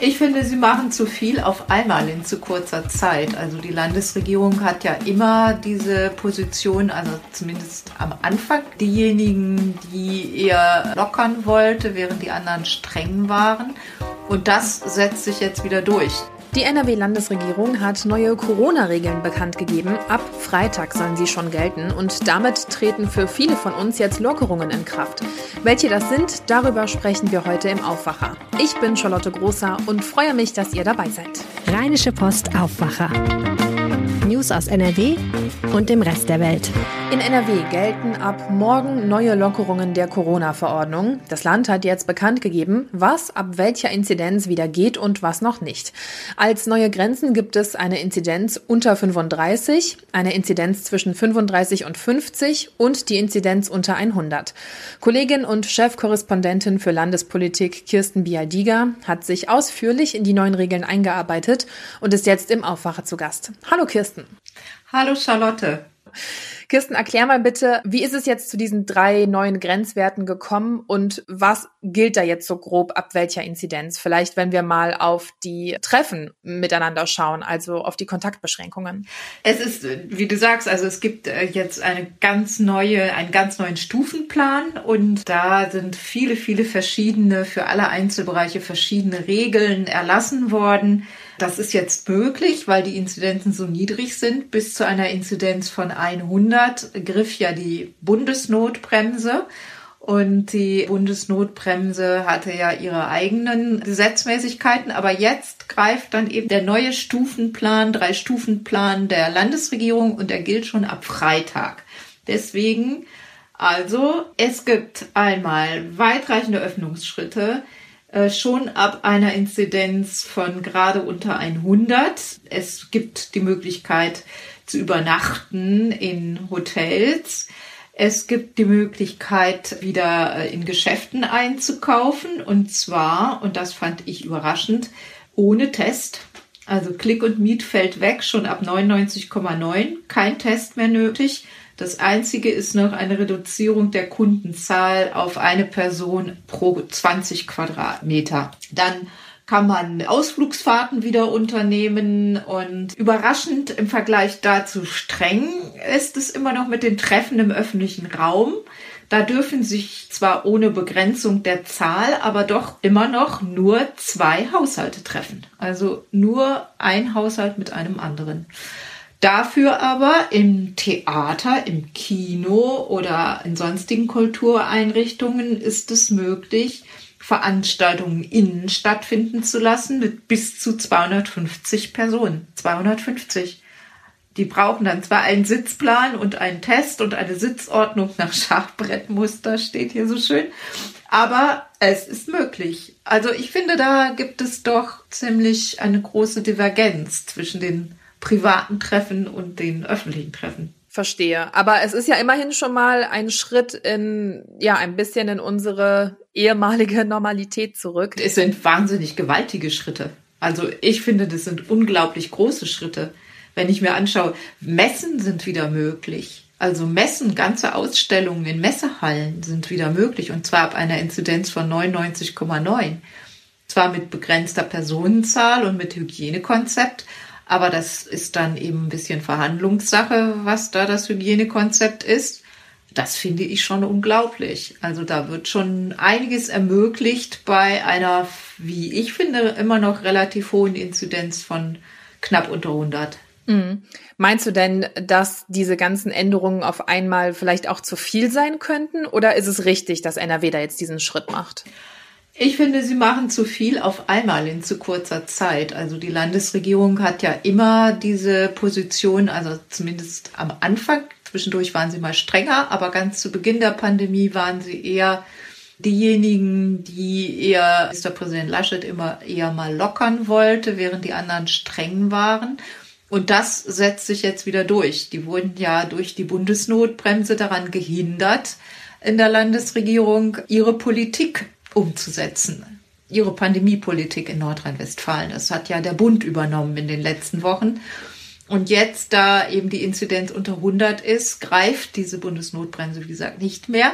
Ich finde, sie machen zu viel auf einmal in zu kurzer Zeit. Also die Landesregierung hat ja immer diese Position, also zumindest am Anfang, diejenigen, die eher lockern wollte, während die anderen streng waren. Und das setzt sich jetzt wieder durch. Die NRW-Landesregierung hat neue Corona-Regeln bekannt gegeben. Ab Freitag sollen sie schon gelten und damit treten für viele von uns jetzt Lockerungen in Kraft. Welche das sind, darüber sprechen wir heute im Aufwacher. Ich bin Charlotte Großer und freue mich, dass ihr dabei seid. Rheinische Post Aufwacher. News aus NRW und dem Rest der Welt. In NRW gelten ab morgen neue Lockerungen der Corona-Verordnung. Das Land hat jetzt bekannt gegeben, was ab welcher Inzidenz wieder geht und was noch nicht. Als neue Grenzen gibt es eine Inzidenz unter 35, eine Inzidenz zwischen 35 und 50 und die Inzidenz unter 100. Kollegin und Chefkorrespondentin für Landespolitik Kirsten Bialdiger hat sich ausführlich in die neuen Regeln eingearbeitet und ist jetzt im Aufwacher zu Gast. Hallo. Kirsten. Hallo Charlotte. Kirsten, erklär mal bitte, wie ist es jetzt zu diesen drei neuen Grenzwerten gekommen und was gilt da jetzt so grob ab welcher Inzidenz? Vielleicht, wenn wir mal auf die Treffen miteinander schauen, also auf die Kontaktbeschränkungen. Es ist, wie du sagst, also es gibt äh, jetzt eine ganz neue, einen ganz neuen Stufenplan und da sind viele, viele verschiedene, für alle Einzelbereiche verschiedene Regeln erlassen worden. Das ist jetzt möglich, weil die Inzidenzen so niedrig sind. Bis zu einer Inzidenz von 100 griff ja die Bundesnotbremse. Und die Bundesnotbremse hatte ja ihre eigenen Gesetzmäßigkeiten, aber jetzt greift dann eben der neue Stufenplan, drei Stufenplan der Landesregierung und der gilt schon ab Freitag. Deswegen, also, es gibt einmal weitreichende Öffnungsschritte, schon ab einer Inzidenz von gerade unter 100. Es gibt die Möglichkeit zu übernachten in Hotels. Es gibt die Möglichkeit, wieder äh, in Geschäften einzukaufen. Und zwar, und das fand ich überraschend, ohne Test. Also Click und Meet fällt weg, schon ab 99,9. Kein Test mehr nötig. Das einzige ist noch eine Reduzierung der Kundenzahl auf eine Person pro 20 Quadratmeter. Dann kann man Ausflugsfahrten wieder unternehmen und überraschend im Vergleich dazu streng ist es immer noch mit den Treffen im öffentlichen Raum. Da dürfen sich zwar ohne Begrenzung der Zahl, aber doch immer noch nur zwei Haushalte treffen. Also nur ein Haushalt mit einem anderen. Dafür aber im Theater, im Kino oder in sonstigen Kultureinrichtungen ist es möglich, Veranstaltungen innen stattfinden zu lassen mit bis zu 250 Personen. 250. Die brauchen dann zwar einen Sitzplan und einen Test und eine Sitzordnung nach Schachbrettmuster, steht hier so schön, aber es ist möglich. Also ich finde, da gibt es doch ziemlich eine große Divergenz zwischen den privaten Treffen und den öffentlichen Treffen. Verstehe. Aber es ist ja immerhin schon mal ein Schritt in, ja, ein bisschen in unsere ehemalige Normalität zurück. Es sind wahnsinnig gewaltige Schritte. Also ich finde, das sind unglaublich große Schritte. Wenn ich mir anschaue, Messen sind wieder möglich. Also Messen, ganze Ausstellungen in Messehallen sind wieder möglich und zwar ab einer Inzidenz von 99,9. Zwar mit begrenzter Personenzahl und mit Hygienekonzept, aber das ist dann eben ein bisschen Verhandlungssache, was da das Hygienekonzept ist. Das finde ich schon unglaublich. Also da wird schon einiges ermöglicht bei einer, wie ich finde, immer noch relativ hohen Inzidenz von knapp unter 100. Mhm. Meinst du denn, dass diese ganzen Änderungen auf einmal vielleicht auch zu viel sein könnten? Oder ist es richtig, dass NRW da jetzt diesen Schritt macht? Ich finde, sie machen zu viel auf einmal in zu kurzer Zeit. Also die Landesregierung hat ja immer diese Position, also zumindest am Anfang, zwischendurch waren sie mal strenger, aber ganz zu Beginn der Pandemie waren sie eher diejenigen, die eher Ministerpräsident Laschet immer eher mal lockern wollte, während die anderen streng waren. Und das setzt sich jetzt wieder durch. Die wurden ja durch die Bundesnotbremse daran gehindert, in der Landesregierung ihre Politik umzusetzen. Ihre Pandemiepolitik in Nordrhein-Westfalen. Das hat ja der Bund übernommen in den letzten Wochen. Und jetzt, da eben die Inzidenz unter 100 ist, greift diese Bundesnotbremse, wie gesagt, nicht mehr.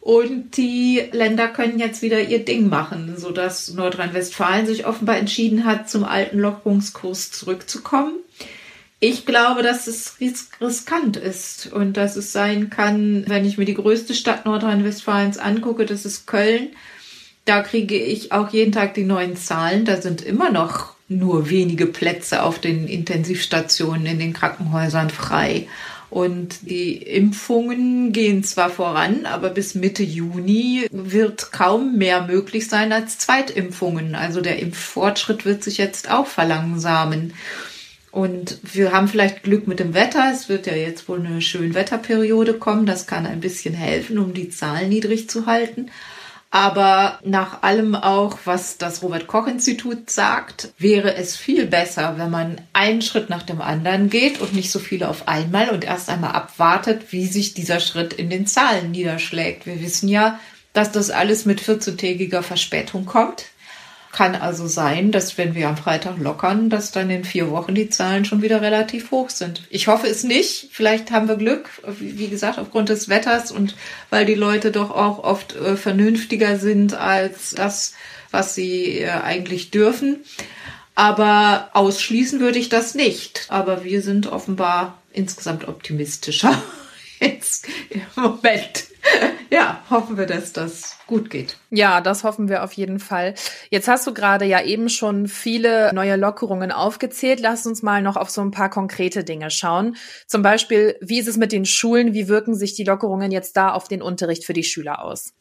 Und die Länder können jetzt wieder ihr Ding machen, sodass Nordrhein-Westfalen sich offenbar entschieden hat, zum alten Lockerungskurs zurückzukommen. Ich glaube, dass es riskant ist und dass es sein kann, wenn ich mir die größte Stadt Nordrhein-Westfalens angucke, das ist Köln. Da kriege ich auch jeden Tag die neuen Zahlen. Da sind immer noch nur wenige Plätze auf den Intensivstationen in den Krankenhäusern frei. Und die Impfungen gehen zwar voran, aber bis Mitte Juni wird kaum mehr möglich sein als Zweitimpfungen. Also der Impffortschritt wird sich jetzt auch verlangsamen. Und wir haben vielleicht Glück mit dem Wetter. Es wird ja jetzt wohl eine schöne Wetterperiode kommen. Das kann ein bisschen helfen, um die Zahlen niedrig zu halten. Aber nach allem auch, was das Robert Koch Institut sagt, wäre es viel besser, wenn man einen Schritt nach dem anderen geht und nicht so viele auf einmal und erst einmal abwartet, wie sich dieser Schritt in den Zahlen niederschlägt. Wir wissen ja, dass das alles mit 14-tägiger Verspätung kommt. Kann also sein, dass wenn wir am Freitag lockern, dass dann in vier Wochen die Zahlen schon wieder relativ hoch sind. Ich hoffe es nicht. Vielleicht haben wir Glück, wie gesagt, aufgrund des Wetters und weil die Leute doch auch oft äh, vernünftiger sind als das, was sie äh, eigentlich dürfen. Aber ausschließen würde ich das nicht. Aber wir sind offenbar insgesamt optimistischer jetzt im Moment. Ja, hoffen wir, dass das gut geht. Ja, das hoffen wir auf jeden Fall. Jetzt hast du gerade ja eben schon viele neue Lockerungen aufgezählt. Lass uns mal noch auf so ein paar konkrete Dinge schauen. Zum Beispiel, wie ist es mit den Schulen? Wie wirken sich die Lockerungen jetzt da auf den Unterricht für die Schüler aus?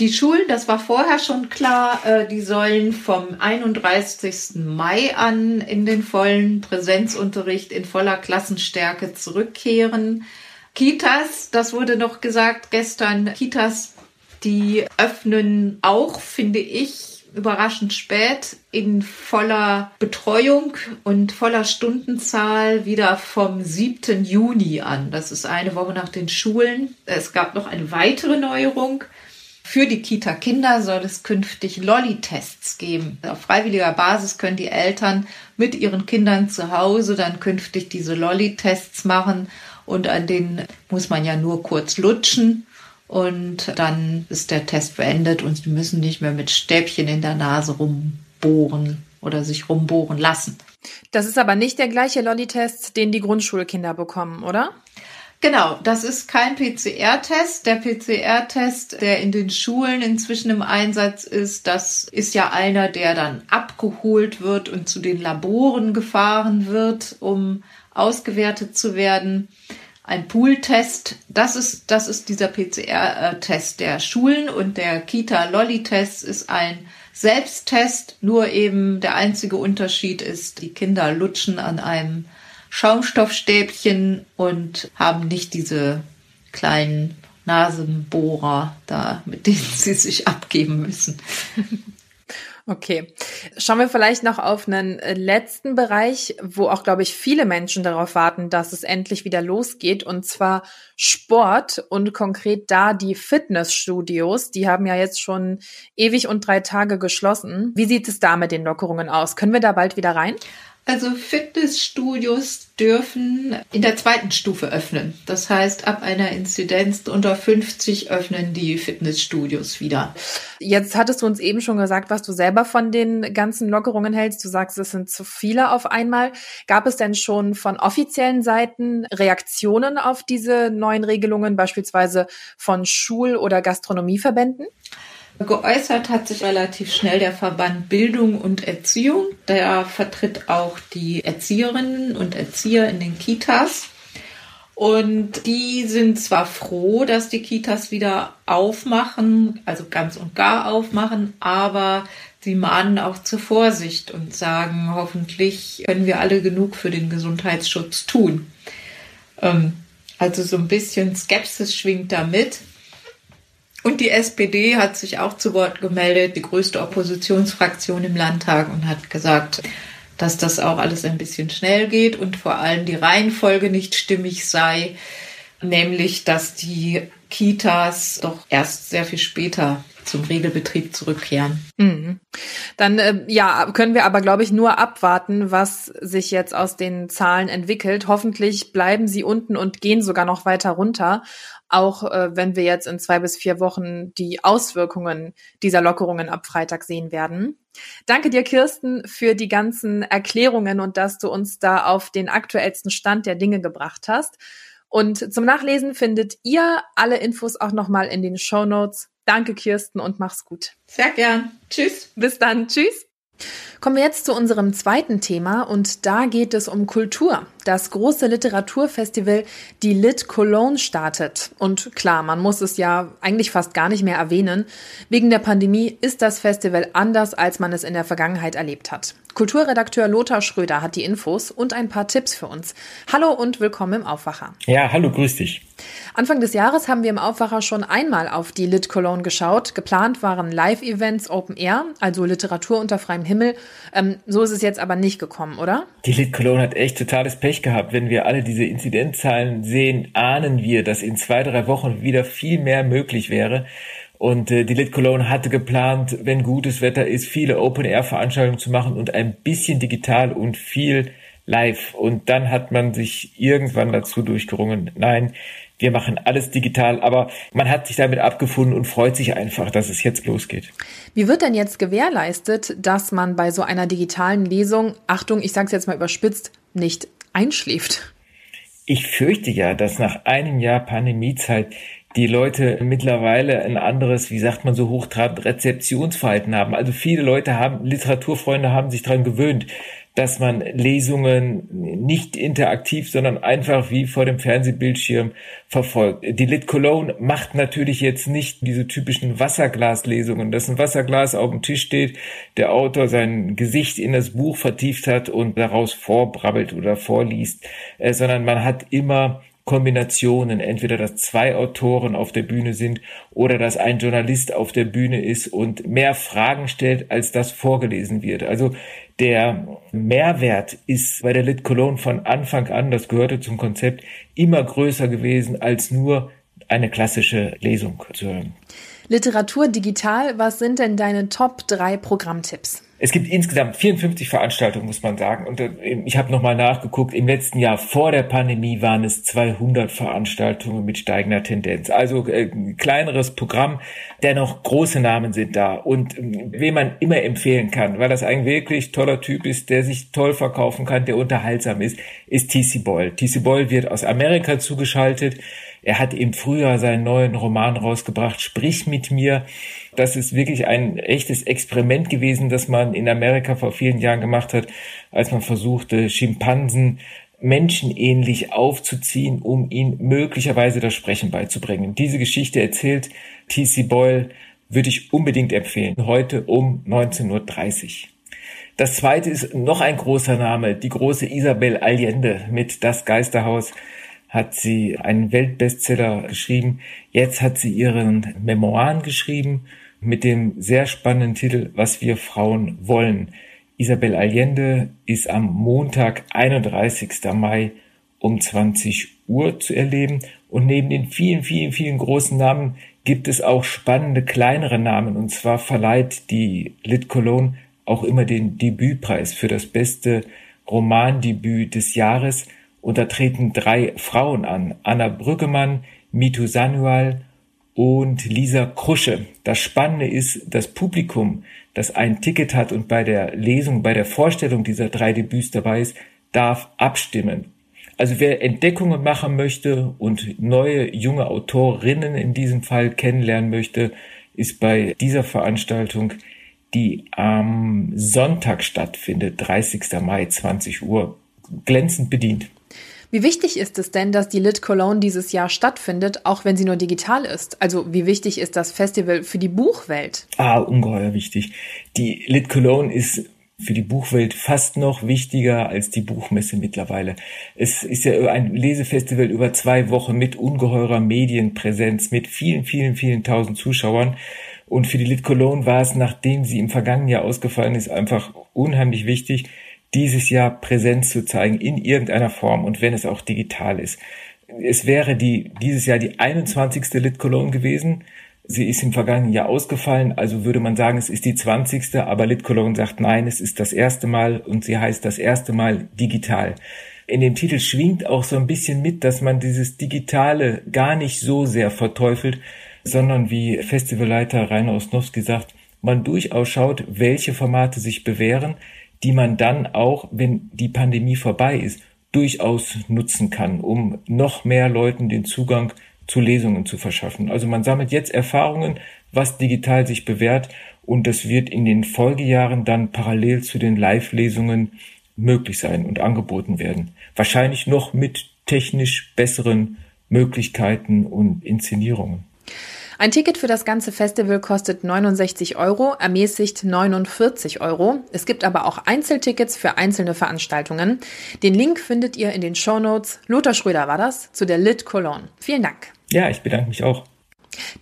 Die Schulen, das war vorher schon klar, äh, die sollen vom 31. Mai an in den vollen Präsenzunterricht in voller Klassenstärke zurückkehren. Kitas, das wurde noch gesagt gestern, Kitas, die öffnen auch, finde ich, überraschend spät in voller Betreuung und voller Stundenzahl wieder vom 7. Juni an. Das ist eine Woche nach den Schulen. Es gab noch eine weitere Neuerung. Für die Kita-Kinder soll es künftig Lolli-Tests geben. Auf freiwilliger Basis können die Eltern mit ihren Kindern zu Hause dann künftig diese Lolli-Tests machen und an denen muss man ja nur kurz lutschen und dann ist der Test beendet und sie müssen nicht mehr mit Stäbchen in der Nase rumbohren oder sich rumbohren lassen. Das ist aber nicht der gleiche Lolli-Test, den die Grundschulkinder bekommen, oder? Genau, das ist kein PCR-Test. Der PCR-Test, der in den Schulen inzwischen im Einsatz ist, das ist ja einer, der dann abgeholt wird und zu den Laboren gefahren wird, um ausgewertet zu werden. Ein Pool-Test, das ist, das ist dieser PCR-Test der Schulen und der Kita-Lolli-Test ist ein Selbsttest, nur eben der einzige Unterschied ist, die Kinder lutschen an einem Schaumstoffstäbchen und haben nicht diese kleinen Nasenbohrer da, mit denen sie sich abgeben müssen. Okay. Schauen wir vielleicht noch auf einen äh, letzten Bereich, wo auch, glaube ich, viele Menschen darauf warten, dass es endlich wieder losgeht, und zwar Sport und konkret da die Fitnessstudios. Die haben ja jetzt schon ewig und drei Tage geschlossen. Wie sieht es da mit den Lockerungen aus? Können wir da bald wieder rein? Also Fitnessstudios dürfen in der zweiten Stufe öffnen. Das heißt, ab einer Inzidenz unter 50 öffnen die Fitnessstudios wieder. Jetzt hattest du uns eben schon gesagt, was du selber von den ganzen Lockerungen hältst. Du sagst, es sind zu viele auf einmal. Gab es denn schon von offiziellen Seiten Reaktionen auf diese neuen Regelungen, beispielsweise von Schul- oder Gastronomieverbänden? Geäußert hat sich relativ schnell der Verband Bildung und Erziehung. Der vertritt auch die Erzieherinnen und Erzieher in den Kitas. Und die sind zwar froh, dass die Kitas wieder aufmachen, also ganz und gar aufmachen, aber sie mahnen auch zur Vorsicht und sagen, hoffentlich können wir alle genug für den Gesundheitsschutz tun. Ähm, also so ein bisschen Skepsis schwingt damit. Und die SPD hat sich auch zu Wort gemeldet, die größte Oppositionsfraktion im Landtag, und hat gesagt, dass das auch alles ein bisschen schnell geht und vor allem die Reihenfolge nicht stimmig sei, nämlich dass die Kitas doch erst sehr viel später zum Regelbetrieb zurückkehren. Mhm. Dann äh, ja, können wir aber, glaube ich, nur abwarten, was sich jetzt aus den Zahlen entwickelt. Hoffentlich bleiben sie unten und gehen sogar noch weiter runter, auch äh, wenn wir jetzt in zwei bis vier Wochen die Auswirkungen dieser Lockerungen ab Freitag sehen werden. Danke dir, Kirsten, für die ganzen Erklärungen und dass du uns da auf den aktuellsten Stand der Dinge gebracht hast. Und zum Nachlesen findet ihr alle Infos auch nochmal in den Show Notes. Danke, Kirsten, und mach's gut. Sehr gern. Tschüss. Bis dann. Tschüss. Kommen wir jetzt zu unserem zweiten Thema und da geht es um Kultur. Das große Literaturfestival Die Lit Cologne startet. Und klar, man muss es ja eigentlich fast gar nicht mehr erwähnen. Wegen der Pandemie ist das Festival anders, als man es in der Vergangenheit erlebt hat. Kulturredakteur Lothar Schröder hat die Infos und ein paar Tipps für uns. Hallo und willkommen im Aufwacher. Ja, hallo, grüß dich. Anfang des Jahres haben wir im Aufwacher schon einmal auf die Lit Cologne geschaut. Geplant waren Live-Events Open Air, also Literatur unter freiem Himmel. Ähm, so ist es jetzt aber nicht gekommen, oder? Die Lit Cologne hat echt totales Pech gehabt. Wenn wir alle diese Inzidenzzahlen sehen, ahnen wir, dass in zwei, drei Wochen wieder viel mehr möglich wäre. Und äh, die Lit Cologne hatte geplant, wenn gutes Wetter ist, viele Open-Air-Veranstaltungen zu machen und ein bisschen digital und viel live. Und dann hat man sich irgendwann dazu durchgerungen, nein, wir machen alles digital, aber man hat sich damit abgefunden und freut sich einfach, dass es jetzt losgeht. Wie wird denn jetzt gewährleistet, dass man bei so einer digitalen Lesung, Achtung, ich sage es jetzt mal überspitzt, nicht einschläft? Ich fürchte ja, dass nach einem Jahr Pandemiezeit die Leute mittlerweile ein anderes, wie sagt man so hochtrabend, Rezeptionsverhalten haben. Also viele Leute haben, Literaturfreunde haben sich daran gewöhnt, dass man Lesungen nicht interaktiv, sondern einfach wie vor dem Fernsehbildschirm verfolgt. Die Lit Cologne macht natürlich jetzt nicht diese typischen Wasserglaslesungen, dass ein Wasserglas auf dem Tisch steht, der Autor sein Gesicht in das Buch vertieft hat und daraus vorbrabbelt oder vorliest, äh, sondern man hat immer Kombinationen, entweder dass zwei Autoren auf der Bühne sind oder dass ein Journalist auf der Bühne ist und mehr Fragen stellt, als das vorgelesen wird. Also der Mehrwert ist bei der Lit Cologne von Anfang an, das gehörte zum Konzept, immer größer gewesen als nur eine klassische Lesung zu hören. Literatur digital, was sind denn deine Top 3 Programmtipps? Es gibt insgesamt 54 Veranstaltungen, muss man sagen. Und äh, ich habe nochmal nachgeguckt. Im letzten Jahr vor der Pandemie waren es 200 Veranstaltungen mit steigender Tendenz. Also äh, kleineres Programm. Dennoch große Namen sind da. Und äh, wen man immer empfehlen kann, weil das ein wirklich toller Typ ist, der sich toll verkaufen kann, der unterhaltsam ist, ist TC Boyle. TC Boyle wird aus Amerika zugeschaltet. Er hat im Frühjahr seinen neuen Roman rausgebracht, Sprich mit mir das ist wirklich ein echtes Experiment gewesen, das man in Amerika vor vielen Jahren gemacht hat, als man versuchte, Schimpansen menschenähnlich aufzuziehen, um ihnen möglicherweise das Sprechen beizubringen. Diese Geschichte erzählt T.C. Boyle, würde ich unbedingt empfehlen, heute um 19.30 Uhr. Das zweite ist noch ein großer Name, die große Isabel Allende mit Das Geisterhaus hat sie einen Weltbestseller geschrieben. Jetzt hat sie ihren Memoiren geschrieben mit dem sehr spannenden Titel Was wir Frauen wollen. Isabel Allende ist am Montag, 31. Mai um 20 Uhr zu erleben. Und neben den vielen, vielen, vielen großen Namen gibt es auch spannende kleinere Namen. Und zwar verleiht die Lit Cologne auch immer den Debütpreis für das beste Romandebüt des Jahres. Und da treten drei Frauen an. Anna Brüggemann, Mitu Sanual und Lisa Krusche. Das Spannende ist, das Publikum, das ein Ticket hat und bei der Lesung, bei der Vorstellung dieser drei Debüts dabei ist, darf abstimmen. Also wer Entdeckungen machen möchte und neue junge Autorinnen in diesem Fall kennenlernen möchte, ist bei dieser Veranstaltung, die am Sonntag stattfindet, 30. Mai 20 Uhr, glänzend bedient. Wie wichtig ist es denn, dass die Lit Cologne dieses Jahr stattfindet, auch wenn sie nur digital ist? Also wie wichtig ist das Festival für die Buchwelt? Ah, ungeheuer wichtig. Die Lit Cologne ist für die Buchwelt fast noch wichtiger als die Buchmesse mittlerweile. Es ist ja ein Lesefestival über zwei Wochen mit ungeheurer Medienpräsenz, mit vielen, vielen, vielen tausend Zuschauern. Und für die Lit Cologne war es, nachdem sie im vergangenen Jahr ausgefallen ist, einfach unheimlich wichtig, dieses Jahr Präsenz zu zeigen in irgendeiner Form und wenn es auch digital ist. es wäre die, dieses Jahr die 21. Lit Cologne gewesen. Sie ist im vergangenen Jahr ausgefallen, also würde man sagen, es ist die 20. Aber Lit Cologne sagt nein, es ist das erste Mal und sie heißt das erste Mal digital. In dem Titel schwingt auch so ein bisschen mit, dass man dieses Digitale gar nicht so sehr verteufelt, sondern wie Festivalleiter Rainer Osnowski sagt, man durchaus schaut, welche Formate sich bewähren, die man dann auch, wenn die Pandemie vorbei ist, durchaus nutzen kann, um noch mehr Leuten den Zugang zu Lesungen zu verschaffen. Also man sammelt jetzt Erfahrungen, was digital sich bewährt und das wird in den Folgejahren dann parallel zu den Live-Lesungen möglich sein und angeboten werden. Wahrscheinlich noch mit technisch besseren Möglichkeiten und Inszenierungen. Ein Ticket für das ganze Festival kostet 69 Euro, ermäßigt 49 Euro. Es gibt aber auch Einzeltickets für einzelne Veranstaltungen. Den Link findet ihr in den Shownotes. Lothar Schröder war das zu der Lit Cologne. Vielen Dank. Ja, ich bedanke mich auch.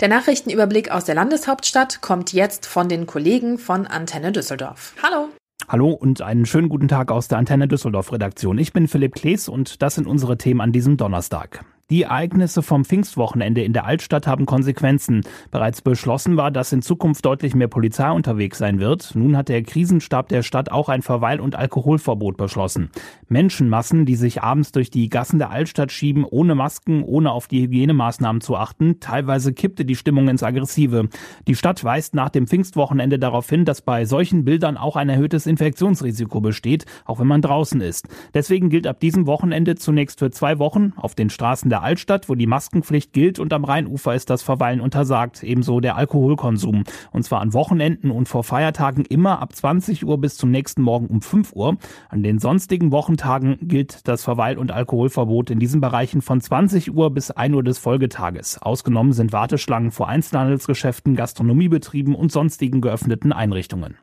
Der Nachrichtenüberblick aus der Landeshauptstadt kommt jetzt von den Kollegen von Antenne Düsseldorf. Hallo. Hallo und einen schönen guten Tag aus der Antenne Düsseldorf Redaktion. Ich bin Philipp Klees und das sind unsere Themen an diesem Donnerstag. Die Ereignisse vom Pfingstwochenende in der Altstadt haben Konsequenzen. Bereits beschlossen war, dass in Zukunft deutlich mehr Polizei unterwegs sein wird. Nun hat der Krisenstab der Stadt auch ein Verweil- und Alkoholverbot beschlossen. Menschenmassen, die sich abends durch die Gassen der Altstadt schieben, ohne Masken, ohne auf die Hygienemaßnahmen zu achten. Teilweise kippte die Stimmung ins Aggressive. Die Stadt weist nach dem Pfingstwochenende darauf hin, dass bei solchen Bildern auch ein erhöhtes Infektionsrisiko besteht, auch wenn man draußen ist. Deswegen gilt ab diesem Wochenende zunächst für zwei Wochen auf den Straßen der der Altstadt, wo die Maskenpflicht gilt und am Rheinufer ist das Verweilen untersagt, ebenso der Alkoholkonsum. Und zwar an Wochenenden und vor Feiertagen immer ab 20 Uhr bis zum nächsten Morgen um 5 Uhr. An den sonstigen Wochentagen gilt das Verweil- und Alkoholverbot in diesen Bereichen von 20 Uhr bis 1 Uhr des Folgetages. Ausgenommen sind Warteschlangen vor Einzelhandelsgeschäften, Gastronomiebetrieben und sonstigen geöffneten Einrichtungen.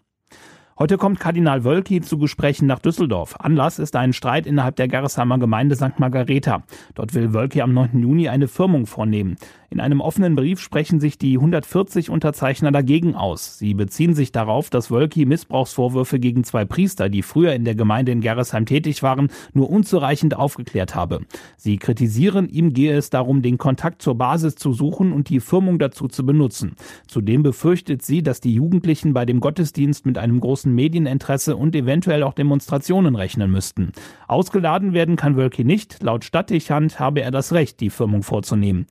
Heute kommt Kardinal Wölki zu Gesprächen nach Düsseldorf. Anlass ist ein Streit innerhalb der Gerresheimer Gemeinde St. Margareta. Dort will Wölki am 9. Juni eine Firmung vornehmen. In einem offenen Brief sprechen sich die 140 Unterzeichner dagegen aus. Sie beziehen sich darauf, dass Wölki Missbrauchsvorwürfe gegen zwei Priester, die früher in der Gemeinde in Gerresheim tätig waren, nur unzureichend aufgeklärt habe. Sie kritisieren, ihm gehe es darum, den Kontakt zur Basis zu suchen und die Firmung dazu zu benutzen. Zudem befürchtet sie, dass die Jugendlichen bei dem Gottesdienst mit einem großen Medieninteresse und eventuell auch Demonstrationen rechnen müssten. Ausgeladen werden kann Wölki nicht. Laut Stadtdechant habe er das Recht, die Firmung vorzunehmen.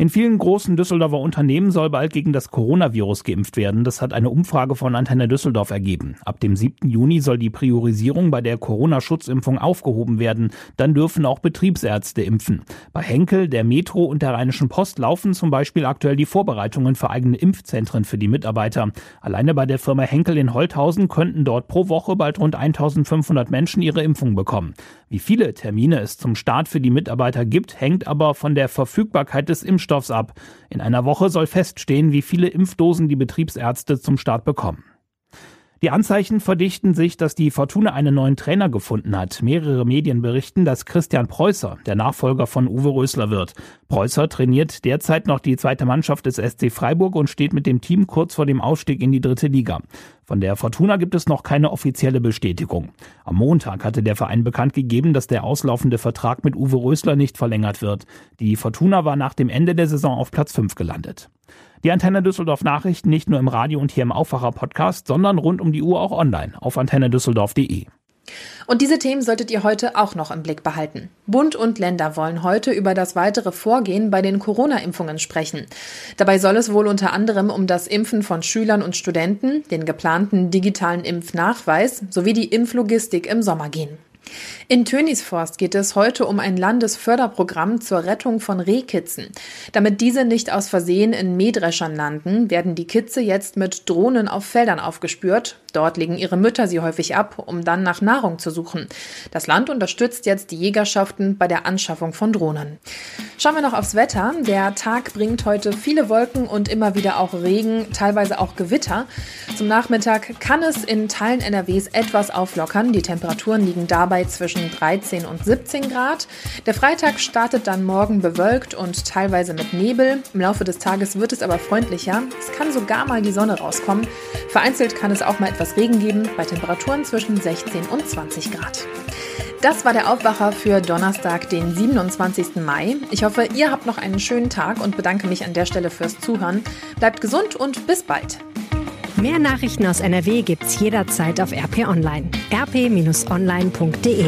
In vielen großen Düsseldorfer Unternehmen soll bald gegen das Coronavirus geimpft werden. Das hat eine Umfrage von Antenne Düsseldorf ergeben. Ab dem 7. Juni soll die Priorisierung bei der Corona-Schutzimpfung aufgehoben werden. Dann dürfen auch Betriebsärzte impfen. Bei Henkel, der Metro und der Rheinischen Post laufen zum Beispiel aktuell die Vorbereitungen für eigene Impfzentren für die Mitarbeiter. Alleine bei der Firma Henkel in Holthausen könnten dort pro Woche bald rund 1500 Menschen ihre Impfung bekommen. Wie viele Termine es zum Start für die Mitarbeiter gibt, hängt aber von der Verfügbarkeit des Impfstoffs ab. In einer Woche soll feststehen, wie viele Impfdosen die Betriebsärzte zum Start bekommen. Die Anzeichen verdichten sich, dass die Fortuna einen neuen Trainer gefunden hat. Mehrere Medien berichten, dass Christian Preußer der Nachfolger von Uwe Rösler wird. Preußer trainiert derzeit noch die zweite Mannschaft des SC Freiburg und steht mit dem Team kurz vor dem Aufstieg in die dritte Liga. Von der Fortuna gibt es noch keine offizielle Bestätigung. Am Montag hatte der Verein bekannt gegeben, dass der auslaufende Vertrag mit Uwe Rösler nicht verlängert wird. Die Fortuna war nach dem Ende der Saison auf Platz 5 gelandet. Die Antenne Düsseldorf Nachrichten nicht nur im Radio und hier im Aufwacher Podcast, sondern rund um die Uhr auch online auf antennedüsseldorf.de. Und diese Themen solltet ihr heute auch noch im Blick behalten. Bund und Länder wollen heute über das weitere Vorgehen bei den Corona-Impfungen sprechen. Dabei soll es wohl unter anderem um das Impfen von Schülern und Studenten, den geplanten digitalen Impfnachweis sowie die Impflogistik im Sommer gehen. In Tönisforst geht es heute um ein Landesförderprogramm zur Rettung von Rehkitzen. Damit diese nicht aus Versehen in Mähdreschern landen, werden die Kitze jetzt mit Drohnen auf Feldern aufgespürt. Dort legen ihre Mütter sie häufig ab, um dann nach Nahrung zu suchen. Das Land unterstützt jetzt die Jägerschaften bei der Anschaffung von Drohnen. Schauen wir noch aufs Wetter. Der Tag bringt heute viele Wolken und immer wieder auch Regen, teilweise auch Gewitter. Zum Nachmittag kann es in Teilen NRWs etwas auflockern. Die Temperaturen liegen dabei zwischen zwischen 13 und 17 Grad. Der Freitag startet dann morgen bewölkt und teilweise mit Nebel. Im Laufe des Tages wird es aber freundlicher. Es kann sogar mal die Sonne rauskommen. Vereinzelt kann es auch mal etwas Regen geben bei Temperaturen zwischen 16 und 20 Grad. Das war der Aufwacher für Donnerstag, den 27. Mai. Ich hoffe, ihr habt noch einen schönen Tag und bedanke mich an der Stelle fürs Zuhören. Bleibt gesund und bis bald. Mehr Nachrichten aus NRW gibt's jederzeit auf RP Online. rp-online.de